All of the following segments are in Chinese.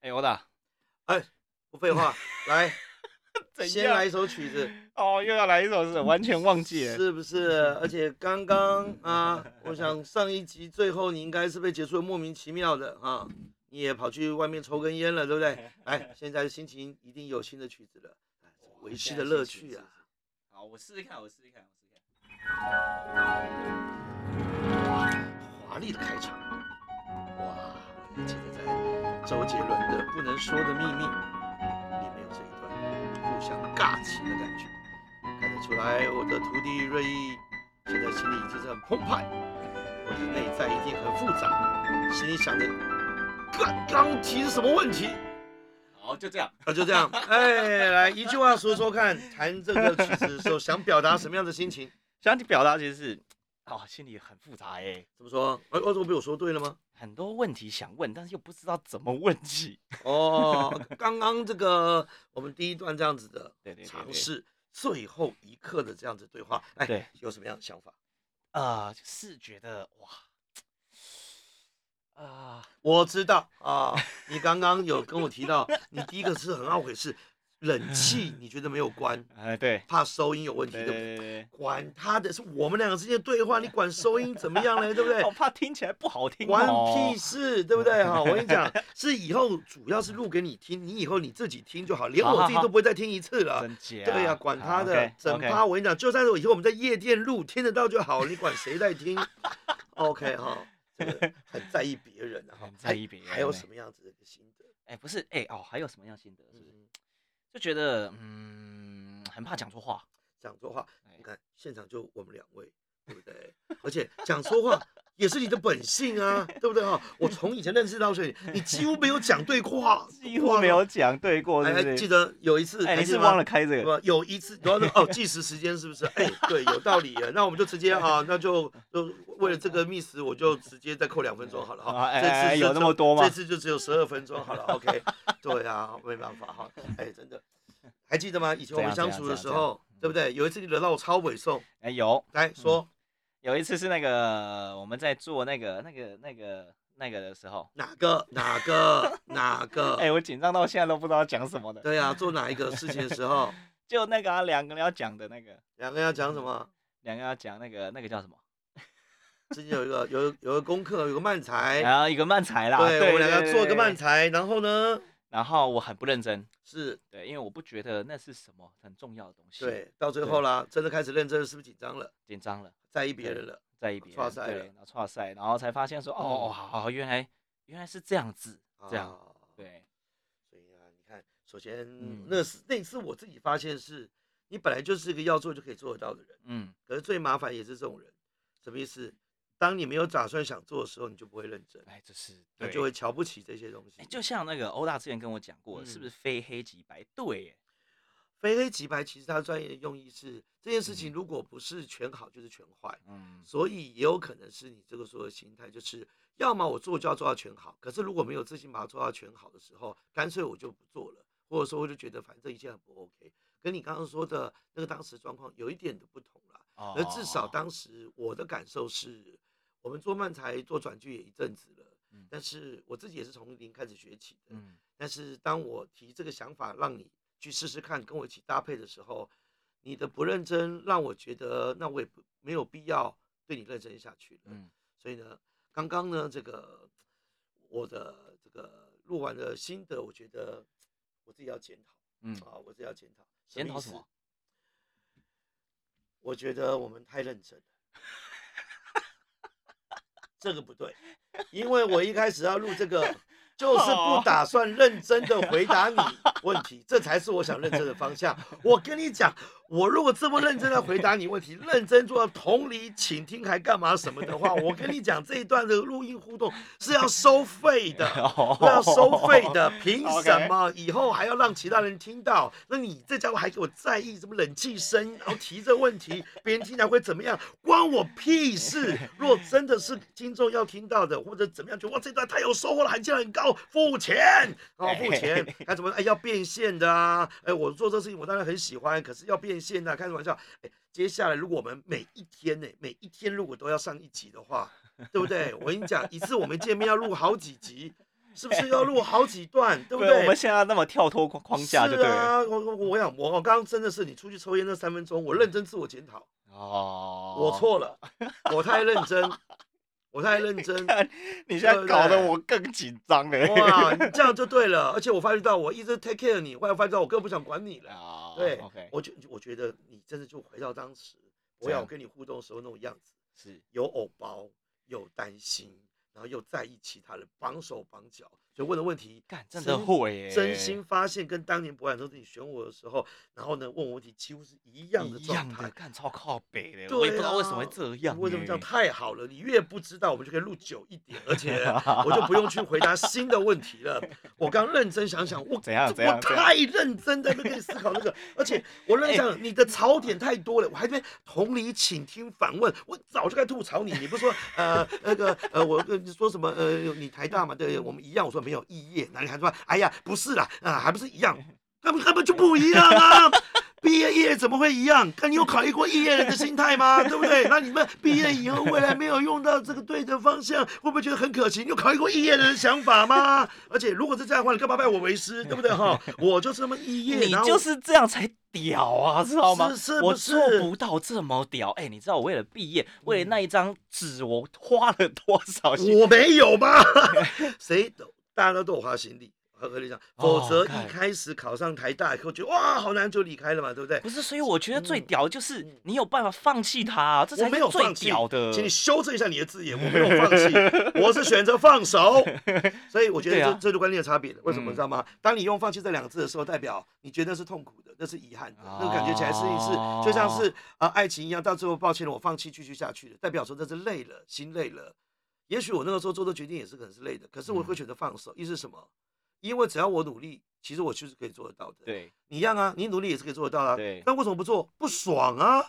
哎，我打，哎，不废话，来，先来一首曲子，哦，又要来一首是完全忘记了。是不是？而且刚刚啊，我想上一集最后你应该是被结束的莫名其妙的啊，你也跑去外面抽根烟了，对不对？来，现在心情一定有新的曲子了，维系的乐趣啊！好，我试试看，我试试看，我试试看。华丽的开场，周杰伦的《不能说的秘密》里面有这一段互相尬情的感觉，看得出来我的徒弟瑞毅现在心里已经是很澎湃，我的内在一定很复杂，心里想着，刚刚提是什么问题？好，就这样。啊，就这样，哎，来一句话说说看，弹这个曲子的时候想表达什么样的心情？想你表达其实是，哦，心里很复杂哎，怎么说？哎，我怎么被我说对了吗？很多问题想问，但是又不知道怎么问起。哦，刚刚这个我们第一段这样子的尝试，最后一刻的这样子对话，哎，对，有什么样的想法？啊，是觉得哇，啊，我知道啊，你刚刚有跟我提到，你第一个是很懊悔是冷 气，你觉得没有关，哎，对，怕收音有问题，对对不对？管他的，是我们两个之间的对话，你管收音怎么样呢？对不对 我？怕听起来不好听关哦。屁事，对不对？哈，我跟你讲，是以后主要是录给你听，你以后你自己听就好，连我自己都不会再听一次了。真假？对呀、管他的，整趴我跟你讲，就算是我以后我们在夜店录听得到就好，你管谁在听？OK 哈，这个很在意别人啊，哈很在意别人还还有欸什么样子的心得？哎，不是，哎，哦，还有什么样心得？是不是？觉得，嗯，很怕讲错话。讲错话，哎你看现场就我们两位，对不对？而且讲错话也是你的本性啊，对不对哈？我从以前认识到所以你几乎没有讲对话，几乎没有讲对过，对。不对？还记得有一次，你是忘了开这个？有一次，然后呢，哦，计时时间是不是？哎，对，有道理耶。那我们就直接 啊，那就就为了这个 miss，我就直接再扣两分钟好了哈。这次有那么多吗这次就只有十二分钟好了，OK。对啊，没办法哈。哎，真的，还记得吗？以前我们相处的时候，对不对？有一次你惹到我超猥琐，哎，有来说有一次是那个我们在做那个那个那个那个的时候，哪个哪个哪个？哎，我紧张到现在都不知道讲什么的。对啊，做哪一个事情的时候，就那个啊，两个人要讲的那个，两个人要讲什么？两个要讲那个那个叫什么？之前有一个有有个功课，有个漫才，然后一个慢才啦，对，我们两个要做一个慢。才，然后呢然后我很不认真，是。对，因为我不觉得那是什么很重要的东西，，对，到最后。啦，真的开始认真了，是不是紧张了，紧张了，在意别人了？在意别人，对，然后错赛，然后才发现说，哦，嗯。好好，原来原来是这样子，这样，啊，对，所以啊，你看，首先嗯。那是那次我自己发现是，你本来就是一个要做就可以做得到的人，嗯，可是最麻烦也是这种人，什么意思？当你没有打算想做的时候，你就不会认真，哎，这是对那就会瞧不起这些东西。哎，。就像那个欧大之前跟我讲过，是不嗯。是非黑即白？对耶，非黑即白，其实它专业的用意是这件事情如果不是全好就是全坏，嗯，所以也有可能是你这个时候的心态，就是要么我做就要做到全好，可是如果没有自信把它做到全好的时候，干脆我就不做了，或者说我就觉得反正一切很不 OK，跟你刚刚说的那个当时状况有一点的不同啦。哦而至少当时我的感受是，我们做漫才做转剧也一阵子了，嗯但是我自己也是从零开始学起的。嗯，但是当我提这个想法让你去试试看，跟我一起搭配的时候，你的不认真让我觉得，那我也不没有必要对你认真下去了。嗯，所以呢，刚刚呢，这个我的这个录完的心得，我觉得我自己要检讨。嗯啊，我自己要检讨。检讨什么？我觉得我们太认真了。这个不对，因为我一开始要录这个，就是不打算认真的回答你问题，这才是我想认真的方向。我跟你讲，我如果这么认真的回答你问题，认真做到同理、倾听还干嘛什么的话，我跟你讲，这一段的录音互动是要收费的。哦要收费的，凭什么以后还要让其他人听到？那你这家伙还给我在意什么冷气声，然后提这问题，别人听起来会怎么样？关我屁事！若真的是听众要听到的，或者怎么样，觉得哇这段太有收获了，含金量很高，付钱哦，付钱，还怎么哎要变现的啊？哎，我做这事情我当然很喜欢，可是要变现的、啊，开什么玩笑？哎，接下来如果我们每一天呢，每一天如果都要上一集的话，对不对？我跟你讲，一次我们见面要录好几集。是不是要录好几段，对不对，对？我们现在那么跳脱框框架，就是。啊，我我我想，我我刚刚真的是你出去抽烟那三分钟，我认真自我检讨，哦，我错了，我太认真，我太认真，你现在搞得我更紧张哎。哇，你这样就对了，而且我发觉到我一直 take care 你，后来发觉到我根本不想管你了。啊，对 OK，我觉我觉得你真的就回到当时我要跟你互动的时候那种样子，是有偶包，有担心，然后又在意其他人，绑手绑脚，所以问的问题干真的会耶，真心发现跟当年博览都是你选我的时候，然后呢问我问题几乎是一样的状态样的，。干超靠北的，对我也不知道为什么啊会这样。为什么这样？太好了，你越不知道，我们就可以录久一点，而且 我就不用去回答新的问题了。我刚认真想想，我怎样怎我样我太认真在那边思考那个，而且我认真想，你的槽点太多了，我还在同理倾听反问，我早就该吐槽你。你不是说呃那个呃我跟你说什么呃你台大嘛，对我们一样，我说没有异业，那你还说哎呀不是啦啊还不是一样，根本根本就不一样啊。毕业业怎么会一样？看你有考虑过毕业人的心态吗？对不对？那你们毕业以后未来没有用到这个对的方向，会不会觉得很可惜？你有考虑过毕业人的想法吗？而且如果是这样的话，你干嘛拜我为师？对不对哈？我就是那么毕业，你就是这样才屌啊，知道吗？是是我做不到这么屌。哎、你知道我为了毕业，为了那一张纸，我花了多少心？我没有吧？谁都大家都都有花心力。和和你讲，哦否则一开始考上台大以后，觉得哇好难就离开了嘛，对不对？不是，所以我觉得最嗯屌的就是嗯你有办法放弃他、啊，这我才是最屌的。请你修正一下你的字眼，我没有放弃，我是选择放手。所以我觉得这、这是观念的差别的。为什么知道吗？当你用“放弃”这两个字的时候，代表你觉得那是痛苦的，那是遗憾的，那个感觉起来是一是就像是啊、呃爱情一样，到最后抱歉了，我放弃继续下去了，代表说这是累了，心累了。也许我那个时候做的决定也是可能是累的，可是我会选择放手，意思是什么？因为只要我努力，其实我就是可以做得到的。对，你一样啊，你努力也是可以做得到啊。对但为什么不做？不爽啊！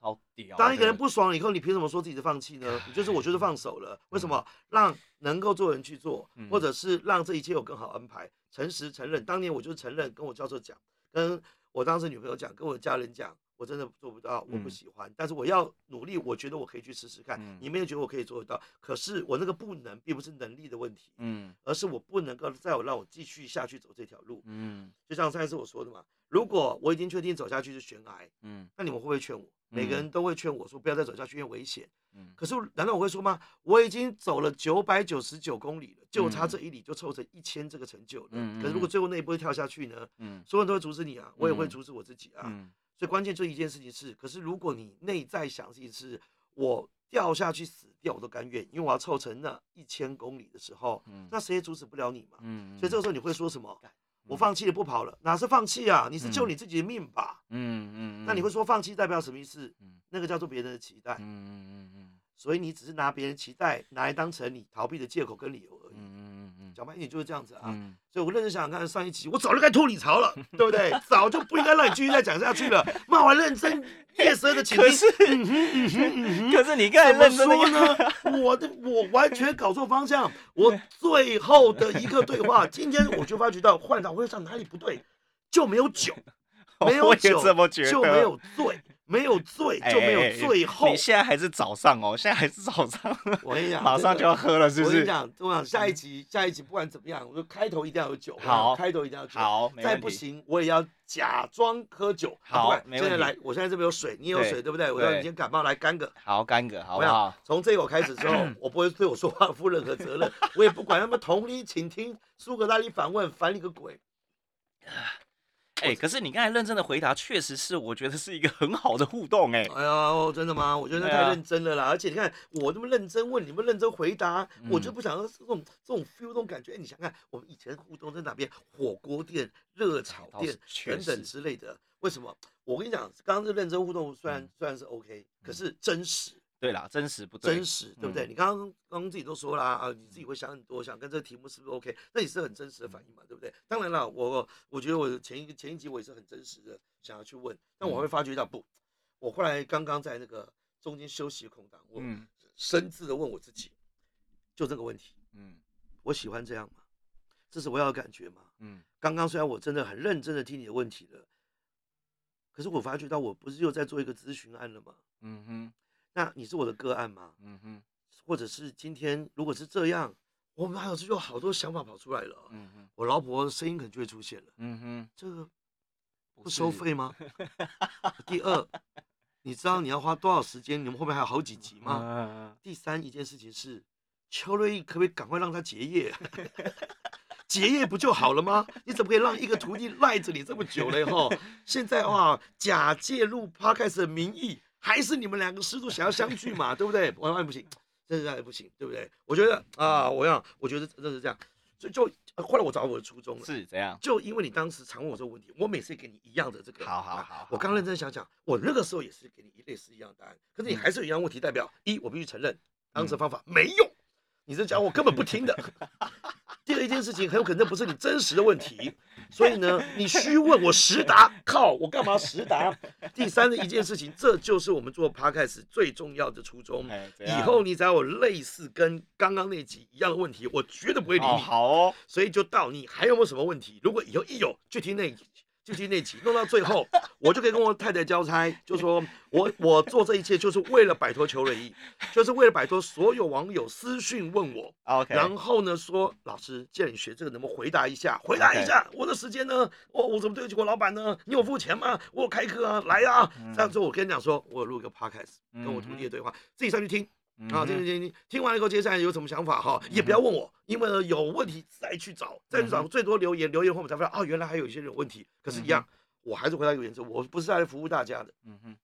超屌。当一个人不爽了以后，你凭什么说自己是放弃呢？你就是我就是放手了。为什么？让能够做人去做，嗯或者是让这一切有更好安排。诚实承认，当年我就是承认，跟我教授讲，跟我当时女朋友讲，跟我家人讲，我真的做不到，我不嗯喜欢，但是我要努力，我觉得我可以去试试看。嗯你们也觉得我可以做得到，可是我那个不能，并不是能力的问题，嗯而是我不能够再有让我继续下去走这条路。嗯就像上一次我说的嘛，如果我已经确定走下去是悬崖，嗯那你们会不会劝我？每个嗯人都会劝我说不要再走下去，因为危险。嗯，可是难道我会说吗？我已经走了九百九十九公里了，就差嗯这一里就凑成一千这个成就了。嗯可是如果嗯最后那一步跳下去呢？嗯所有人都会阻止你啊，我也会嗯阻止我自己啊。嗯所以关键就一件事情是，可是如果你内在想自己是我掉下去死掉我都甘愿，因为我要凑成那一千公里的时候，嗯那谁也阻止不了你嘛。嗯，所以这个时候你会说什么？我放弃了不跑了，哪是放弃啊？你是救嗯你自己的命吧？嗯嗯，那你会说放弃代表什么意思？嗯那个叫做别人的期待。嗯嗯嗯嗯所以你只是拿别人期待拿来当成你逃避的借口跟理由而已。嗯嗯讲白一点就是这样子啊。嗯所以我认真想想看，上一期我早就该吐你槽了，对不对？早就不应该让你继续再讲下去了。骂完认真夜色的倾听，可是嗯哼嗯哼嗯哼。可是你刚才认真的说呢？我的我完全搞错方向。我最后的一个对话，今天我就发觉到换到会上哪里不对，就没有酒，没有酒就没有醉，没有醉就没有哎最后你。现在还是早上哦，现在还是早上，我跟你讲，马上就要喝了，是不是？我跟你讲，我想下一集，下一集不管怎么样，我说开头一定要有酒，好开头一定要有酒，好，再。不行我也要假装喝酒。好现在来，我现在这边有水，你也有水，对不对？我让你对今天感冒来干个。好，干个好不好？从这口开始之后，我不会对我说话负任何责任，我也不管他们同理请听，苏格拉底反问，烦你个鬼。哎，可是你刚才认真的回答，确实是我觉得是一个很好的互动，哎，哎呀，真的吗？我觉得那太认真了啦！而且你看我那么认真问，你们认真回答，我就嗯不想要这种这种 feel 这种感觉。哎，你想想看，我们以前互动在哪边？火锅店、热炒店确等等之类的。为什么？我跟你讲，刚刚这认真互动虽然、嗯虽然是 OK，可是真实。对啦，真实不对真，实，对不对？嗯你刚刚刚刚自己都说啦，啊，你自己会想很多，想跟这个题目是不是 OK？那也是很真实的反应嘛，对不对？当然了，我我觉得我前一个前一集我也是很真实的想要去问，但我会发觉到不，我后来刚刚在那个中间休息的空档，我嗯深自的问我自己，就这个问题，嗯我喜欢这样吗？这是我要的感觉吗？嗯刚刚虽然我真的很认真的听你的问题了，可是我发觉到我不是又在做一个咨询案了吗？嗯哼那你是我的个案吗？嗯哼或者是今天如果是这样，我们还有这就好多想法跑出来了。嗯哼，我老婆的声音可能就会出现了，嗯哼，这个不收费吗？第二，你知道你要花多少时间？你们后面还有好几集吗？嗯第三一件事情是，邱瑞可不可以赶快让他结业？结业不就好了吗？你怎么可以让一个徒弟赖着你这么久了？吼，现在哇，假借录 podcast 的名义，还是你们两个师徒想要相聚嘛，对不对？万万不行，这是不行，对不对？我觉得啊，我想，我觉得真的是这样，所以就呃后来我找到我的初衷了。是怎样？就因为你当时常问我这个问题，我每次给你一样的这个。好好啊好好我刚认真想想，我那个时候也是给你类似一样的答案，可是你嗯还是有一样问题，代表一，我必须承认，当时的方法没用，你这讲我根本不听的。第二一件事情，很有可能不是你真实的问题，所以呢，你虚问我实答，靠，我干嘛实答？第三的一件事情，这就是我们做 podcast 最重要的初衷。以后你只要有类似跟刚刚那集一样的问题，我绝对不会理哦你。好哦，所以就到你还有没有什么问题？如果以后一有，就听那就去那集，弄到最后，我就可以跟我太太交差，就说我我做这一切就是为了摆脱邱瑞义，就是为了摆脱所有网友私讯问我，OK，然后呢说老师，既然你学这个，能不能回答一下？回答一下我的时间呢？我我怎么对得起我老板呢？你有付钱吗？我有开课啊，来啊！这样之后我跟你讲说，我有录一个 podcast，跟我徒弟的对话，自己上去听。啊，听听听听，听完了以后，接下来有什么想法哈，也不要问我，因为呢有问题再去找，再去找，最多留言，留言后我们才发现，哦，原来还有一些人有问题。可是，一样，我还是回答一个原则，我不是来服务大家的，嗯哼，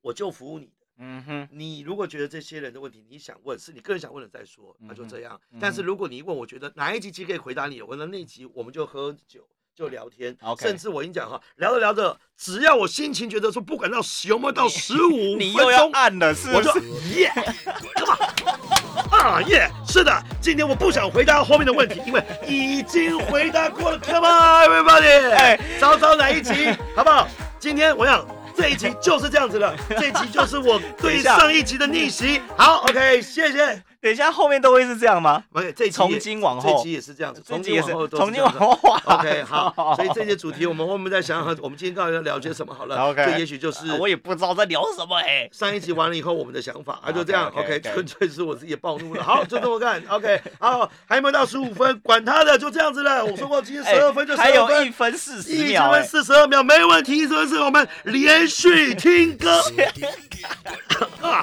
我就服务你的。嗯哼，你如果觉得这些人的问题你想问，是你个人想问的再说，那就这样。但是如果你一问，我觉得哪一集其实可以回答你，我那那集我们就喝酒。就聊天 OK 甚至我跟你讲哈，聊着聊着，只要我心情觉得说，不管到有没有到十五 你又要分钟，按了是我就不是？耶，干嘛？啊耶，是的，今天我不想回答后面的问题，因为已经回答过了。Come on everybody，哎找找哪一集，好不好？今天我想这一集就是这样子了，这一集就是我对 上一集的逆袭。好，OK，谢谢。等一下后面都会是这样吗？OK，这期从今往后这一集也是这样子，从今往后都从今往后 OK，好，所以这些主题我们后面再想想，我们今天到底要聊些什么好了。OK 这也许就是啊我也不知道在聊什么哎。上一集完了以后，我们的想法啊，就这样。OK，纯粹是我自己暴怒了。好，就这么干。OK，好，还没有到十五分，管他的，就这样子了。我说过，今天十二分就十哎还有二分一。分四十一。分四十二秒，没问题。一分是我们连续听歌 啊。